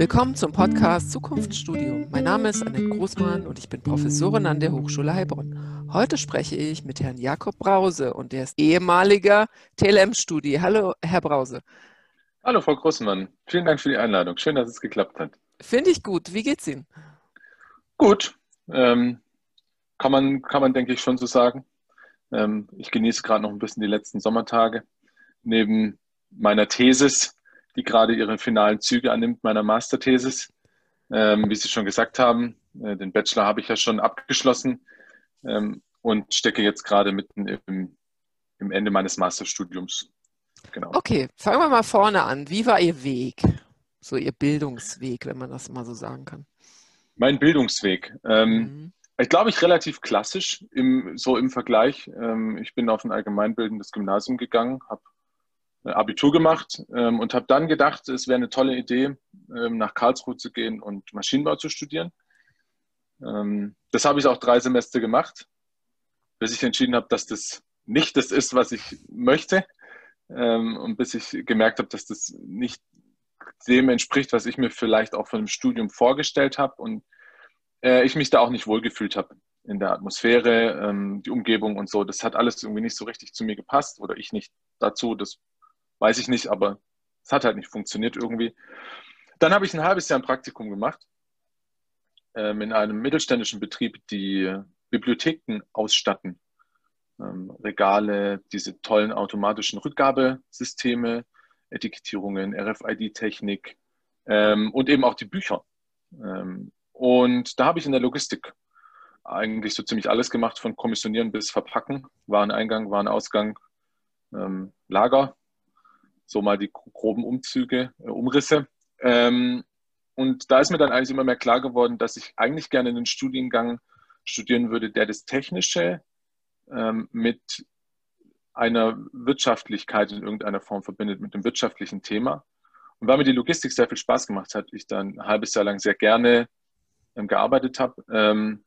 Willkommen zum Podcast Zukunftsstudio. Mein Name ist Annette Großmann und ich bin Professorin an der Hochschule Heilbronn. Heute spreche ich mit Herrn Jakob Brause und der ist ehemaliger TLM-Studi. Hallo, Herr Brause. Hallo, Frau Großmann. Vielen Dank für die Einladung. Schön, dass es geklappt hat. Finde ich gut. Wie geht's Ihnen? Gut. Ähm, kann, man, kann man, denke ich, schon so sagen. Ähm, ich genieße gerade noch ein bisschen die letzten Sommertage. Neben meiner Thesis, die gerade ihre finalen Züge annimmt, meiner Masterthesis. Ähm, wie Sie schon gesagt haben, äh, den Bachelor habe ich ja schon abgeschlossen ähm, und stecke jetzt gerade mitten im, im Ende meines Masterstudiums. Genau. Okay, fangen wir mal vorne an. Wie war Ihr Weg? So Ihr Bildungsweg, wenn man das mal so sagen kann. Mein Bildungsweg. Ähm, mhm. Ich glaube, ich relativ klassisch im, so im Vergleich. Ähm, ich bin auf ein allgemeinbildendes Gymnasium gegangen, habe Abitur gemacht ähm, und habe dann gedacht, es wäre eine tolle Idee, ähm, nach Karlsruhe zu gehen und Maschinenbau zu studieren. Ähm, das habe ich auch drei Semester gemacht, bis ich entschieden habe, dass das nicht das ist, was ich möchte ähm, und bis ich gemerkt habe, dass das nicht dem entspricht, was ich mir vielleicht auch von dem Studium vorgestellt habe und äh, ich mich da auch nicht wohlgefühlt habe in der Atmosphäre, ähm, die Umgebung und so. Das hat alles irgendwie nicht so richtig zu mir gepasst oder ich nicht dazu. Das Weiß ich nicht, aber es hat halt nicht funktioniert irgendwie. Dann habe ich ein halbes Jahr ein Praktikum gemacht ähm, in einem mittelständischen Betrieb, die Bibliotheken ausstatten. Ähm, Regale, diese tollen automatischen Rückgabesysteme, Etikettierungen, RFID-Technik ähm, und eben auch die Bücher. Ähm, und da habe ich in der Logistik eigentlich so ziemlich alles gemacht, von Kommissionieren bis Verpacken. Wareneingang, Warenausgang, ähm, Lager so mal die groben Umzüge, äh, Umrisse. Ähm, und da ist mir dann eigentlich immer mehr klar geworden, dass ich eigentlich gerne einen Studiengang studieren würde, der das Technische ähm, mit einer Wirtschaftlichkeit in irgendeiner Form verbindet, mit dem wirtschaftlichen Thema. Und weil mir die Logistik sehr viel Spaß gemacht hat, ich dann ein halbes Jahr lang sehr gerne ähm, gearbeitet habe, ähm,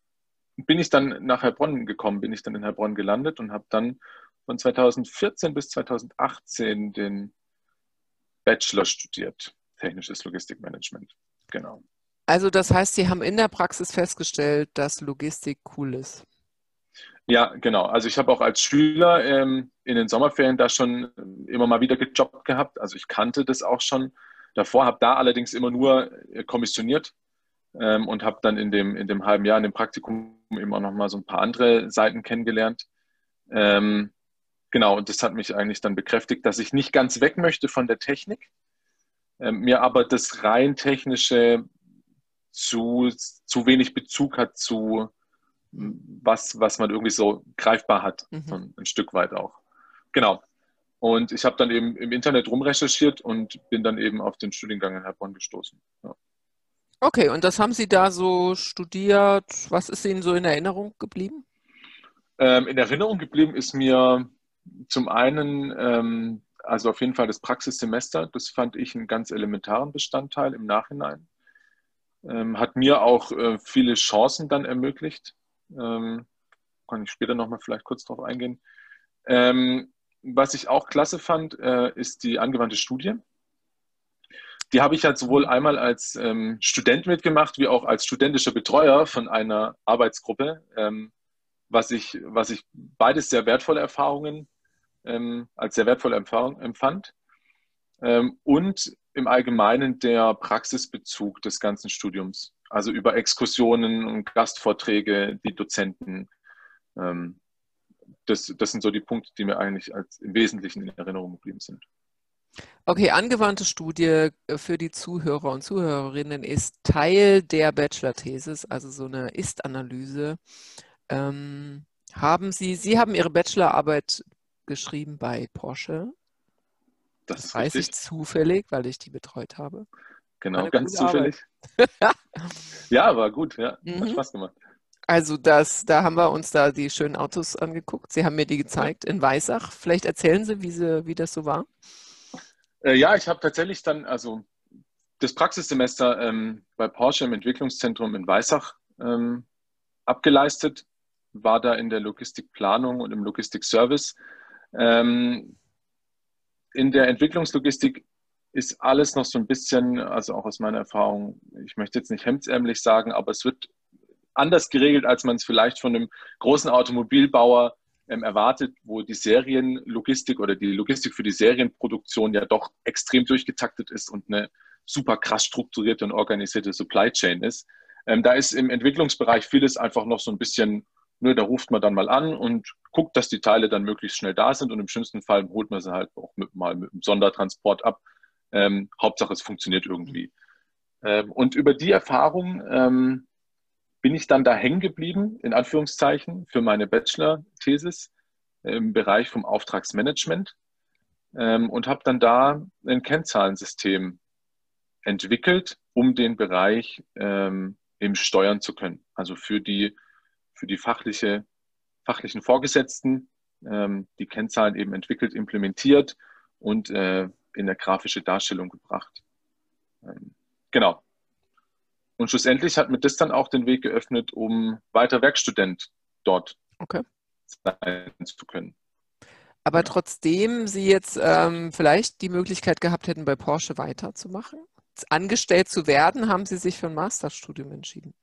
bin ich dann nach Heilbronn gekommen, bin ich dann in Heilbronn gelandet und habe dann von 2014 bis 2018 den Bachelor studiert, technisches Logistikmanagement. Genau. Also das heißt, Sie haben in der Praxis festgestellt, dass Logistik cool ist. Ja, genau. Also ich habe auch als Schüler ähm, in den Sommerferien da schon immer mal wieder gejobbt gehabt. Also ich kannte das auch schon davor, habe da allerdings immer nur äh, kommissioniert ähm, und habe dann in dem, in dem halben Jahr in dem Praktikum immer noch mal so ein paar andere Seiten kennengelernt. Ähm, Genau, und das hat mich eigentlich dann bekräftigt, dass ich nicht ganz weg möchte von der Technik, äh, mir aber das rein technische zu, zu wenig Bezug hat zu was, was man irgendwie so greifbar hat, mhm. so ein, ein Stück weit auch. Genau. Und ich habe dann eben im Internet rumrecherchiert und bin dann eben auf den Studiengang in Heilbronn gestoßen. Ja. Okay, und das haben Sie da so studiert. Was ist Ihnen so in Erinnerung geblieben? Ähm, in Erinnerung geblieben ist mir zum einen, ähm, also auf jeden Fall das Praxissemester, das fand ich einen ganz elementaren Bestandteil im Nachhinein. Ähm, hat mir auch äh, viele Chancen dann ermöglicht. Ähm, kann ich später nochmal vielleicht kurz darauf eingehen. Ähm, was ich auch klasse fand, äh, ist die angewandte Studie. Die habe ich halt sowohl einmal als ähm, Student mitgemacht, wie auch als studentischer Betreuer von einer Arbeitsgruppe, ähm, was, ich, was ich beides sehr wertvolle Erfahrungen ähm, als sehr Erfahrung empfand. Ähm, und im Allgemeinen der Praxisbezug des ganzen Studiums, also über Exkursionen und Gastvorträge, die Dozenten. Ähm, das, das sind so die Punkte, die mir eigentlich als im Wesentlichen in Erinnerung geblieben sind. Okay, angewandte Studie äh, für die Zuhörer und Zuhörerinnen ist Teil der Bachelor-Thesis, also so eine Ist-Analyse. Ähm, haben Sie, Sie haben Ihre Bachelorarbeit geschrieben bei Porsche. Das, das weiß richtig. ich zufällig, weil ich die betreut habe. Genau, ganz zufällig. ja, war gut, ja. Mhm. Hat Spaß gemacht. Also das, da haben wir uns da die schönen Autos angeguckt. Sie haben mir die gezeigt in Weissach. Vielleicht erzählen Sie, wie, sie, wie das so war. Äh, ja, ich habe tatsächlich dann, also das Praxissemester ähm, bei Porsche im Entwicklungszentrum in Weissach ähm, abgeleistet, war da in der Logistikplanung und im Logistikservice ähm, in der Entwicklungslogistik ist alles noch so ein bisschen, also auch aus meiner Erfahrung, ich möchte jetzt nicht hemdsärmlich sagen, aber es wird anders geregelt, als man es vielleicht von einem großen Automobilbauer ähm, erwartet, wo die Serienlogistik oder die Logistik für die Serienproduktion ja doch extrem durchgetaktet ist und eine super krass strukturierte und organisierte Supply Chain ist. Ähm, da ist im Entwicklungsbereich vieles einfach noch so ein bisschen, nur da ruft man dann mal an und guckt, dass die Teile dann möglichst schnell da sind und im schlimmsten Fall holt man sie halt auch mit, mal mit einem Sondertransport ab. Ähm, Hauptsache, es funktioniert irgendwie. Ähm, und über die Erfahrung ähm, bin ich dann da hängen geblieben, in Anführungszeichen, für meine Bachelor-Thesis im Bereich vom Auftragsmanagement ähm, und habe dann da ein Kennzahlensystem entwickelt, um den Bereich ähm, eben steuern zu können. Also für die, für die fachliche, fachlichen Vorgesetzten ähm, die Kennzahlen eben entwickelt, implementiert und äh, in der grafische Darstellung gebracht. Ähm, genau. Und schlussendlich hat mir das dann auch den Weg geöffnet, um weiter Werkstudent dort okay. sein zu können. Aber ja. trotzdem Sie jetzt ähm, vielleicht die Möglichkeit gehabt hätten, bei Porsche weiterzumachen? Angestellt zu werden, haben Sie sich für ein Masterstudium entschieden.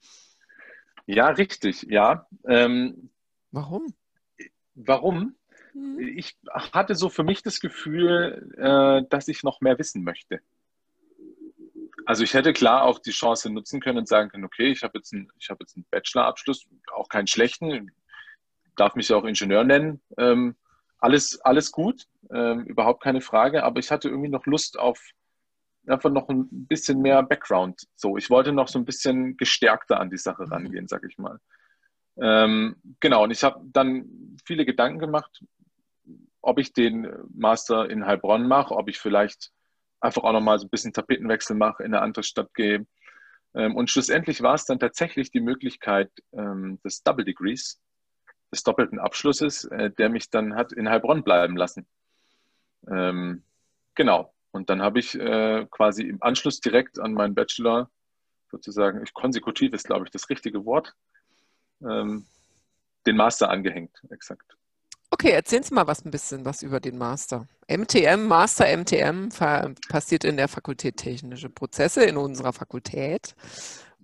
Ja, richtig, ja. Ähm, warum? Warum? Mhm. Ich hatte so für mich das Gefühl, äh, dass ich noch mehr wissen möchte. Also ich hätte klar auch die Chance nutzen können und sagen können, okay, ich habe jetzt, einen, ich habe jetzt einen Bachelorabschluss, auch keinen schlechten, darf mich ja auch Ingenieur nennen. Ähm, alles, alles gut, ähm, überhaupt keine Frage, aber ich hatte irgendwie noch Lust auf einfach noch ein bisschen mehr Background. So, ich wollte noch so ein bisschen gestärkter an die Sache mhm. rangehen, sag ich mal. Ähm, genau, und ich habe dann viele Gedanken gemacht, ob ich den Master in Heilbronn mache, ob ich vielleicht einfach auch nochmal so ein bisschen Tapetenwechsel mache, in eine andere Stadt gehe. Ähm, und schlussendlich war es dann tatsächlich die Möglichkeit ähm, des Double Degrees, des doppelten Abschlusses, äh, der mich dann hat in Heilbronn bleiben lassen. Ähm, genau. Und dann habe ich äh, quasi im Anschluss direkt an meinen Bachelor sozusagen, ich, konsekutiv ist, glaube ich, das richtige Wort, den Master angehängt, exakt. Okay, erzählen Sie mal was ein bisschen was über den Master. MTM, Master MTM passiert in der Fakultät Technische Prozesse in unserer Fakultät.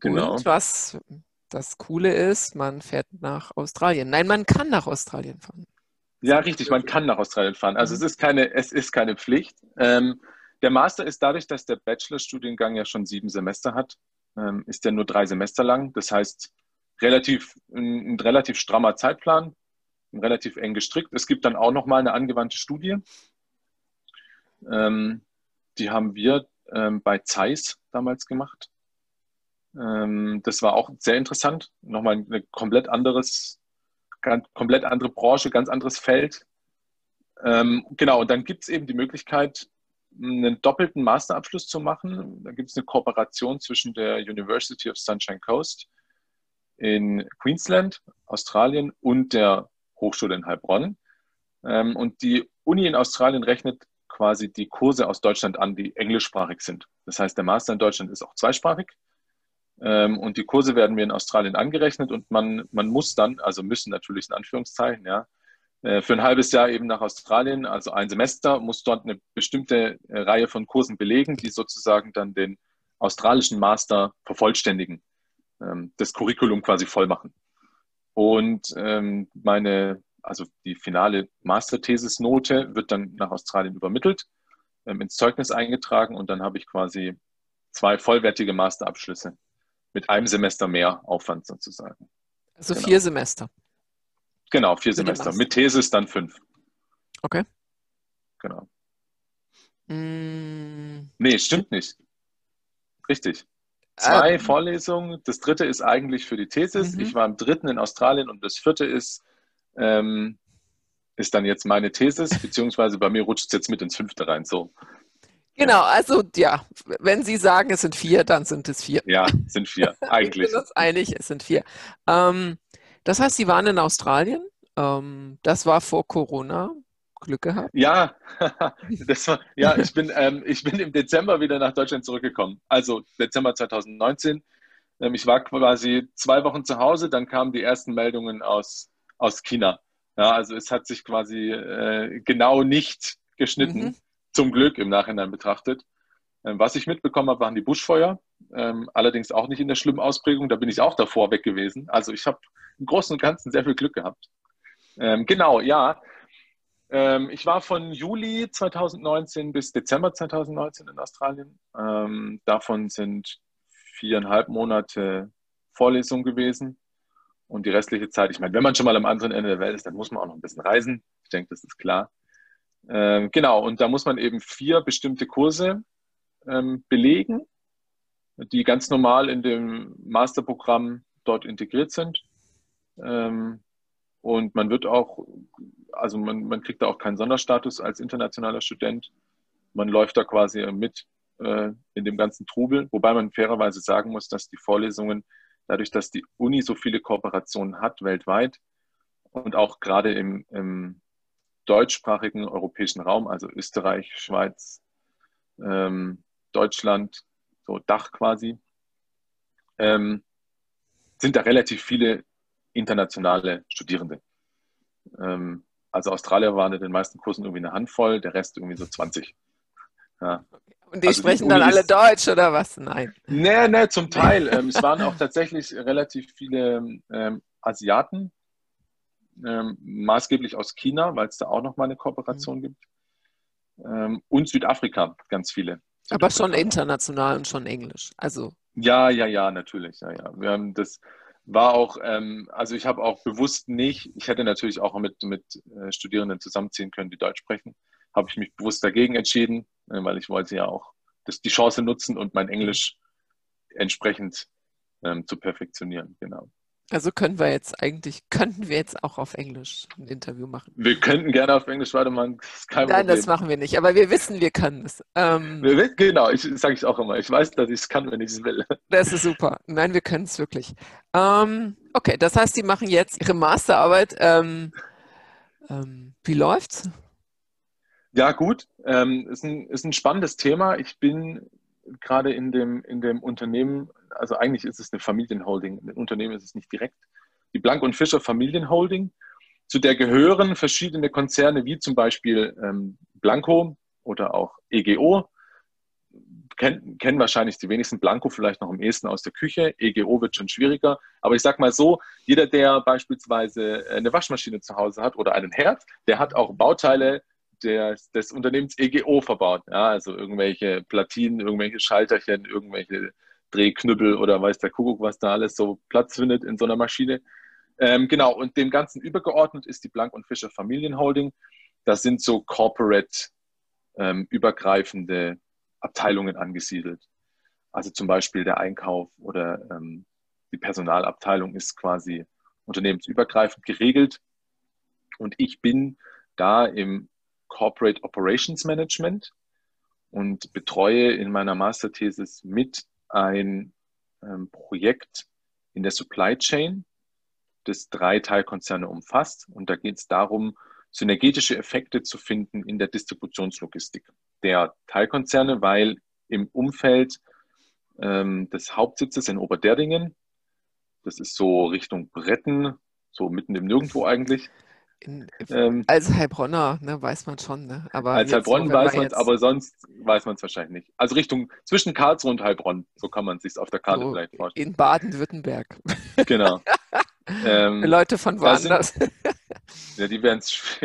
Genau. Und was das Coole ist, man fährt nach Australien. Nein, man kann nach Australien fahren. Ja, richtig, man kann nach Australien fahren. Also mhm. es ist keine, es ist keine Pflicht. Ähm, der Master ist dadurch, dass der Bachelorstudiengang ja schon sieben Semester hat, ähm, ist der nur drei Semester lang. Das heißt, relativ, ein, ein relativ strammer Zeitplan relativ eng gestrickt. Es gibt dann auch noch mal eine angewandte Studie. Ähm, die haben wir ähm, bei Zeiss damals gemacht. Ähm, das war auch sehr interessant. Nochmal ein komplett anderes, ganz, komplett andere Branche, ganz anderes Feld. Ähm, genau, und dann gibt es eben die Möglichkeit, einen doppelten Masterabschluss zu machen. Da gibt es eine Kooperation zwischen der University of Sunshine Coast in Queensland, Australien und der Hochschule in Heilbronn. Ähm, und die Uni in Australien rechnet quasi die Kurse aus Deutschland an, die englischsprachig sind. Das heißt, der Master in Deutschland ist auch zweisprachig. Ähm, und die Kurse werden mir in Australien angerechnet und man, man muss dann, also müssen natürlich in Anführungszeichen, ja, für ein halbes Jahr eben nach Australien, also ein Semester, muss dort eine bestimmte äh, Reihe von Kursen belegen, die sozusagen dann den australischen Master vervollständigen, ähm, das Curriculum quasi voll machen. Und ähm, meine, also die finale Masterthesis-Note wird dann nach Australien übermittelt, ähm, ins Zeugnis eingetragen und dann habe ich quasi zwei vollwertige Masterabschlüsse mit einem Semester mehr Aufwand sozusagen. Also genau. vier Semester. Genau, vier Semester. Mit Thesis dann fünf. Okay. Genau. Mm. Nee, stimmt nicht. Richtig. Zwei ähm, Vorlesungen. Das dritte ist eigentlich für die Thesis. Mhm. Ich war im dritten in Australien und das vierte ist, ähm, ist dann jetzt meine Thesis, beziehungsweise bei mir rutscht es jetzt mit ins fünfte rein. So. Genau, also ja, wenn Sie sagen, es sind vier, dann sind es vier. Ja, sind vier, eigentlich. ich bin uns einig, es sind vier. Ähm, das heißt, Sie waren in Australien. Ähm, das war vor Corona. Glück gehabt? Ja, das war, ja ich, bin, ähm, ich bin im Dezember wieder nach Deutschland zurückgekommen. Also Dezember 2019. Ähm, ich war quasi zwei Wochen zu Hause, dann kamen die ersten Meldungen aus, aus China. Ja, also es hat sich quasi äh, genau nicht geschnitten, mhm. zum Glück im Nachhinein betrachtet. Ähm, was ich mitbekommen habe, waren die Buschfeuer, ähm, allerdings auch nicht in der schlimmen Ausprägung. Da bin ich auch davor weg gewesen. Also ich habe im Großen und Ganzen sehr viel Glück gehabt. Ähm, genau, ja. Ähm, ich war von Juli 2019 bis Dezember 2019 in Australien. Ähm, davon sind viereinhalb Monate Vorlesung gewesen. Und die restliche Zeit, ich meine, wenn man schon mal am anderen Ende der Welt ist, dann muss man auch noch ein bisschen reisen. Ich denke, das ist klar. Ähm, genau, und da muss man eben vier bestimmte Kurse ähm, belegen, die ganz normal in dem Masterprogramm dort integriert sind. Ähm, und man wird auch, also man, man kriegt da auch keinen Sonderstatus als internationaler Student. Man läuft da quasi mit äh, in dem ganzen Trubel, wobei man fairerweise sagen muss, dass die Vorlesungen, dadurch, dass die Uni so viele Kooperationen hat weltweit und auch gerade im, im deutschsprachigen europäischen Raum, also Österreich, Schweiz, ähm, Deutschland, so Dach quasi, ähm, sind da relativ viele internationale Studierende. Ähm, also Australier waren in den meisten Kursen irgendwie eine Handvoll, der Rest irgendwie so 20. Ja. Und die also sprechen die dann alle Deutsch oder was? Nein. Nee, nee, zum Teil. ähm, es waren auch tatsächlich relativ viele ähm, Asiaten, ähm, maßgeblich aus China, weil es da auch noch mal eine Kooperation mhm. gibt. Ähm, und Südafrika, ganz viele. Aber schon international und schon Englisch. Also. Ja, ja, ja, natürlich. Ja, ja. Wir haben das war auch, ähm, also ich habe auch bewusst nicht, ich hätte natürlich auch mit, mit äh, Studierenden zusammenziehen können, die Deutsch sprechen, habe ich mich bewusst dagegen entschieden, äh, weil ich wollte ja auch das, die Chance nutzen und mein Englisch entsprechend ähm, zu perfektionieren, genau. Also können wir jetzt eigentlich, könnten wir jetzt auch auf Englisch ein Interview machen? Wir könnten gerne auf Englisch weitermachen, das Nein, Problem. das machen wir nicht, aber wir wissen, wir können es. Ähm, genau, ich sage ich auch immer. Ich weiß, dass ich es kann, wenn ich es will. Das ist super. Nein, wir können es wirklich. Ähm, okay, das heißt, Sie machen jetzt Ihre Masterarbeit. Ähm, ähm wie läuft's? Ja, gut. Ähm, ist, ein, ist ein spannendes Thema. Ich bin gerade in dem, in dem Unternehmen, also eigentlich ist es eine Familienholding, ein Unternehmen ist es nicht direkt, die Blank und Fischer Familienholding, zu der gehören verschiedene Konzerne wie zum Beispiel ähm, Blanco oder auch EGO. Ken, kennen wahrscheinlich die wenigsten Blanco vielleicht noch am ehesten aus der Küche. EGO wird schon schwieriger. Aber ich sage mal so, jeder, der beispielsweise eine Waschmaschine zu Hause hat oder einen Herd, der hat auch Bauteile des, des Unternehmens EGO verbaut. Ja, also irgendwelche Platinen, irgendwelche Schalterchen, irgendwelche Drehknüppel oder weiß der Kuckuck, was da alles so Platz findet in so einer Maschine. Ähm, genau, und dem Ganzen übergeordnet ist die Blank und Fischer Familienholding. Das sind so corporate ähm, übergreifende Abteilungen angesiedelt. Also zum Beispiel der Einkauf oder ähm, die Personalabteilung ist quasi unternehmensübergreifend geregelt. Und ich bin da im Corporate Operations Management und betreue in meiner Masterthesis mit ein ähm, Projekt in der Supply Chain, das drei Teilkonzerne umfasst. Und da geht es darum, synergetische Effekte zu finden in der Distributionslogistik der Teilkonzerne, weil im Umfeld ähm, des Hauptsitzes in Oberderdingen, das ist so Richtung Bretten, so mitten im Nirgendwo eigentlich, in, ähm, als Heilbronner ne, weiß man schon. Ne? Aber als Heilbronn weiß man es, aber sonst weiß man es wahrscheinlich nicht. Also Richtung zwischen Karlsruhe und Heilbronn, so kann man es sich auf der Karte so vielleicht vorstellen. In Baden-Württemberg. Genau. ähm, Leute von woanders. Sind, ja, die werden es,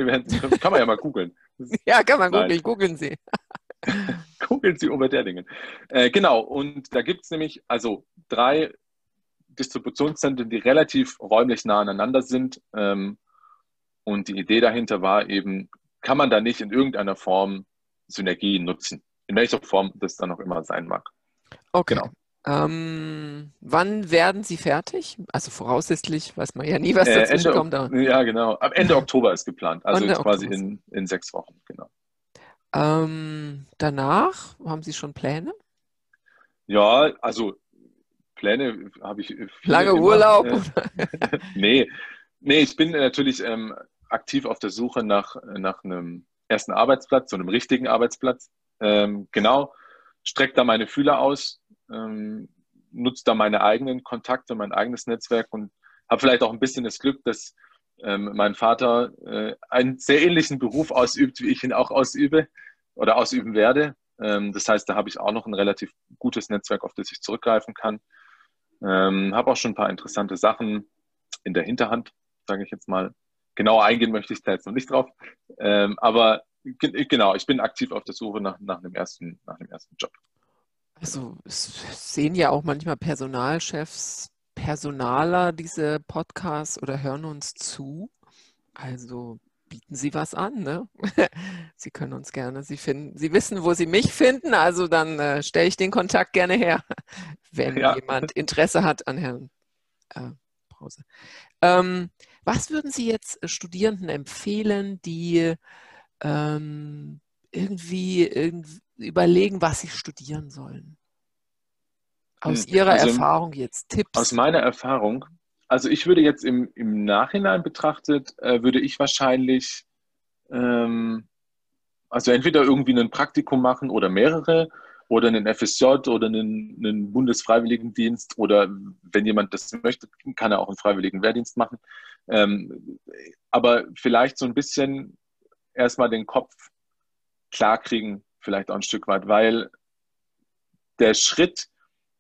kann man ja mal googeln. Ja, kann man googeln, googeln Sie. googeln Sie Oberderdingen. Äh, genau, und da gibt es nämlich also drei Distributionszentren, die relativ räumlich nah aneinander sind. Ähm, und die Idee dahinter war eben, kann man da nicht in irgendeiner Form Synergien nutzen? In welcher Form das dann auch immer sein mag. Okay. Genau. Ähm, wann werden Sie fertig? Also voraussichtlich weiß man ja nie, was äh, dazwischen Ende, kommt. Aber... Ja, genau. Am Ende Oktober ist geplant. Also jetzt quasi in, in sechs Wochen, genau. Ähm, danach haben Sie schon Pläne? Ja, also Pläne habe ich. Lange immer. Urlaub? Äh, nee, nee, ich bin natürlich ähm, aktiv auf der Suche nach, nach einem ersten Arbeitsplatz, so einem richtigen Arbeitsplatz. Ähm, genau, strecke da meine Fühler aus, ähm, nutze da meine eigenen Kontakte, mein eigenes Netzwerk und habe vielleicht auch ein bisschen das Glück, dass ähm, mein Vater äh, einen sehr ähnlichen Beruf ausübt, wie ich ihn auch ausübe oder ausüben werde. Ähm, das heißt, da habe ich auch noch ein relativ gutes Netzwerk, auf das ich zurückgreifen kann. Ähm, habe auch schon ein paar interessante Sachen in der Hinterhand, sage ich jetzt mal. Genau eingehen möchte ich da jetzt noch nicht drauf. Ähm, aber genau, ich bin aktiv auf der Suche nach, nach, einem, ersten, nach einem ersten Job. Also es sehen ja auch manchmal Personalchefs, Personaler diese Podcasts oder hören uns zu. Also bieten Sie was an. Ne? Sie können uns gerne, Sie finden, Sie wissen, wo Sie mich finden, also dann äh, stelle ich den Kontakt gerne her, wenn ja. jemand Interesse hat an Herrn äh, Brause. Ähm, was würden Sie jetzt Studierenden empfehlen, die ähm, irgendwie, irgendwie überlegen, was sie studieren sollen? Aus hm, Ihrer also, Erfahrung jetzt, Tipps? Aus meiner Erfahrung, also ich würde jetzt im, im Nachhinein betrachtet, äh, würde ich wahrscheinlich, ähm, also entweder irgendwie ein Praktikum machen oder mehrere oder einen FSJ oder einen, einen Bundesfreiwilligendienst oder wenn jemand das möchte, kann er auch einen freiwilligen Wehrdienst machen. Ähm, aber vielleicht so ein bisschen erstmal den Kopf klarkriegen, vielleicht auch ein Stück weit, weil der Schritt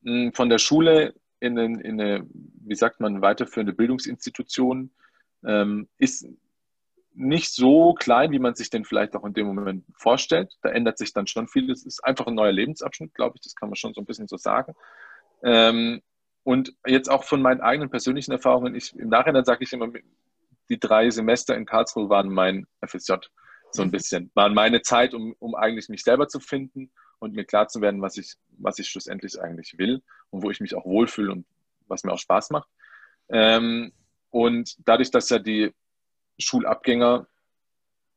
hm, von der Schule in, eine, in eine, wie sagt man, weiterführende Bildungsinstitution ähm, ist nicht so klein, wie man sich denn vielleicht auch in dem Moment vorstellt. Da ändert sich dann schon viel. Es ist einfach ein neuer Lebensabschnitt, glaube ich. Das kann man schon so ein bisschen so sagen. Ähm, und jetzt auch von meinen eigenen persönlichen Erfahrungen, ich, im Nachhinein sage ich immer, die drei Semester in Karlsruhe waren mein FSJ so ein mhm. bisschen. Waren meine Zeit, um, um eigentlich mich selber zu finden und mir klar zu werden, was ich, was ich schlussendlich eigentlich will und wo ich mich auch wohlfühle und was mir auch Spaß macht. Ähm, und dadurch, dass ja die Schulabgänger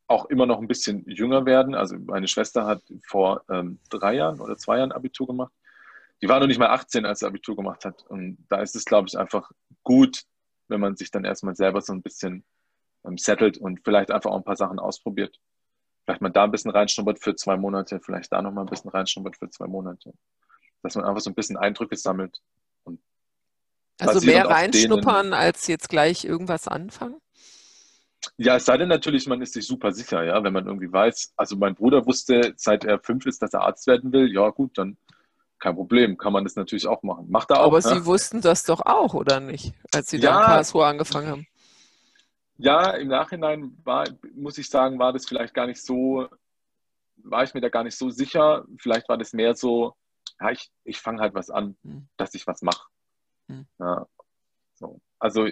auch immer noch ein bisschen jünger werden, also meine Schwester hat vor ähm, drei Jahren oder zwei Jahren Abitur gemacht. Die war noch nicht mal 18, als sie Abitur gemacht hat. Und da ist es, glaube ich, einfach gut, wenn man sich dann erstmal selber so ein bisschen ähm, settelt und vielleicht einfach auch ein paar Sachen ausprobiert vielleicht mal da ein bisschen reinschnuppert für zwei Monate, vielleicht da nochmal ein bisschen reinschnuppert für zwei Monate. Dass man einfach so ein bisschen Eindrücke sammelt. also mehr reinschnuppern, als jetzt gleich irgendwas anfangen? Ja, es sei denn natürlich, man ist sich super sicher, ja, wenn man irgendwie weiß, also mein Bruder wusste, seit er fünf ist, dass er Arzt werden will, ja gut, dann kein Problem, kann man das natürlich auch machen. Macht er auch. Aber ja? Sie wussten das doch auch, oder nicht, als Sie ja, dann Karlsruhe angefangen haben? Ja, im Nachhinein war, muss ich sagen, war das vielleicht gar nicht so, war ich mir da gar nicht so sicher. Vielleicht war das mehr so, ja, ich, ich fange halt was an, mhm. dass ich was mache. Mhm. Ja, so. Also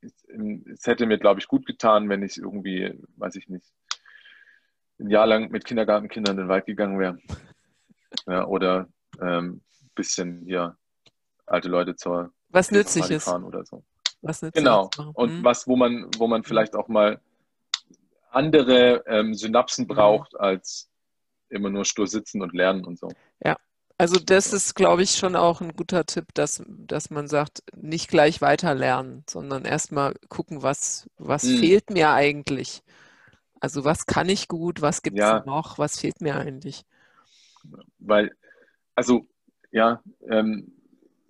es, hätte mir, glaube ich, gut getan, wenn ich irgendwie, weiß ich nicht, ein Jahr lang mit Kindergartenkindern in den Wald gegangen wäre. Ja, oder ein ähm, bisschen hier alte Leute zur was nützlich ist oder so. Was genau. Und hm. was, wo man, wo man vielleicht auch mal andere ähm, Synapsen mhm. braucht, mhm. als immer nur stur sitzen und lernen und so. Ja, also das ist, glaube ich, schon auch ein guter Tipp, dass, dass man sagt, nicht gleich weiter lernen, sondern erstmal gucken, was, was mhm. fehlt mir eigentlich. Also was kann ich gut, was gibt es ja. noch, was fehlt mir eigentlich? Weil, also ja, ähm,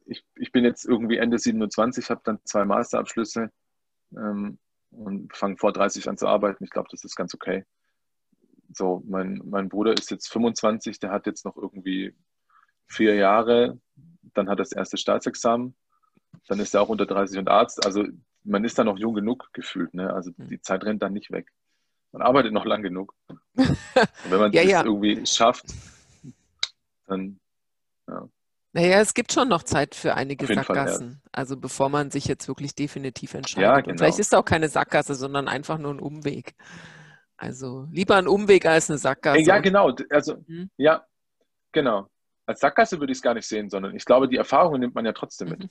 ich, ich bin jetzt irgendwie Ende 27, habe dann zwei Masterabschlüsse ähm, und fange vor 30 an zu arbeiten. Ich glaube, das ist ganz okay. So, mein, mein Bruder ist jetzt 25, der hat jetzt noch irgendwie vier Jahre, dann hat er das erste Staatsexamen, dann ist er auch unter 30 und Arzt. Also man ist da noch jung genug gefühlt. Ne? Also hm. die Zeit rennt dann nicht weg. Man arbeitet noch lang genug. Und wenn man ja, das ja. irgendwie schafft, dann ja. Naja, es gibt schon noch Zeit für einige Sackgassen. Fall, ja. Also bevor man sich jetzt wirklich definitiv entscheidet. Ja, genau. Und vielleicht ist auch keine Sackgasse, sondern einfach nur ein Umweg. Also lieber ein Umweg als eine Sackgasse. Ja, genau. Also, hm? ja, genau. Als Sackgasse würde ich es gar nicht sehen, sondern ich glaube, die Erfahrungen nimmt man ja trotzdem mit. Mhm.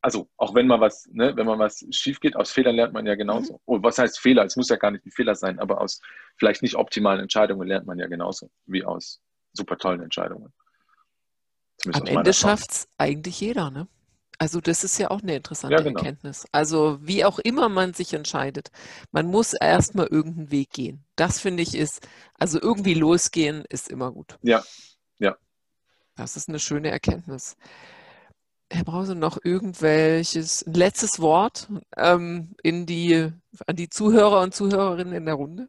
Also, auch wenn mal was, ne, wenn mal was schief geht, aus Fehlern lernt man ja genauso. Mhm. Oh, was heißt Fehler? Es muss ja gar nicht ein Fehler sein, aber aus vielleicht nicht optimalen Entscheidungen lernt man ja genauso wie aus super tollen Entscheidungen. Am Ende schafft es eigentlich jeder, ne? Also das ist ja auch eine interessante ja, genau. Erkenntnis. Also wie auch immer man sich entscheidet, man muss erstmal irgendeinen Weg gehen. Das finde ich ist, also irgendwie losgehen ist immer gut. Ja. Das ist eine schöne Erkenntnis. Herr Brause, noch irgendwelches letztes Wort ähm, in die, an die Zuhörer und Zuhörerinnen in der Runde?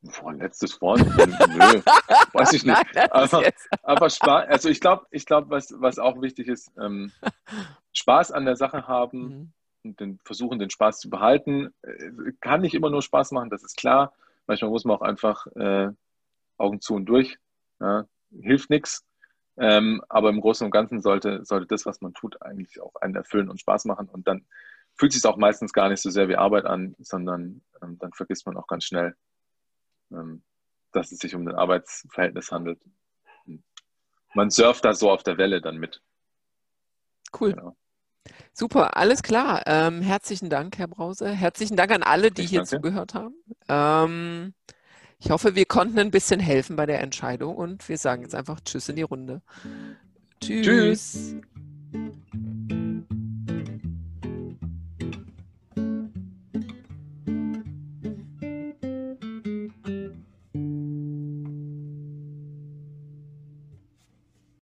Boah, letztes Wort? Nö, weiß ich nicht. Nein, aber, aber Spaß, also ich glaube, ich glaub, was, was auch wichtig ist, ähm, Spaß an der Sache haben mhm. und den, versuchen, den Spaß zu behalten. Äh, kann nicht immer nur Spaß machen, das ist klar. Manchmal muss man auch einfach äh, Augen zu und durch. Ja, hilft nichts. Ähm, aber im Großen und Ganzen sollte, sollte das, was man tut, eigentlich auch einen erfüllen und Spaß machen. Und dann fühlt es sich auch meistens gar nicht so sehr wie Arbeit an, sondern ähm, dann vergisst man auch ganz schnell, ähm, dass es sich um ein Arbeitsverhältnis handelt. Man surft da so auf der Welle dann mit. Cool. Genau. Super, alles klar. Ähm, herzlichen Dank, Herr Brause. Herzlichen Dank an alle, die ich hier danke. zugehört haben. Ich hoffe, wir konnten ein bisschen helfen bei der Entscheidung und wir sagen jetzt einfach Tschüss in die Runde. Tschüss. Tschüss.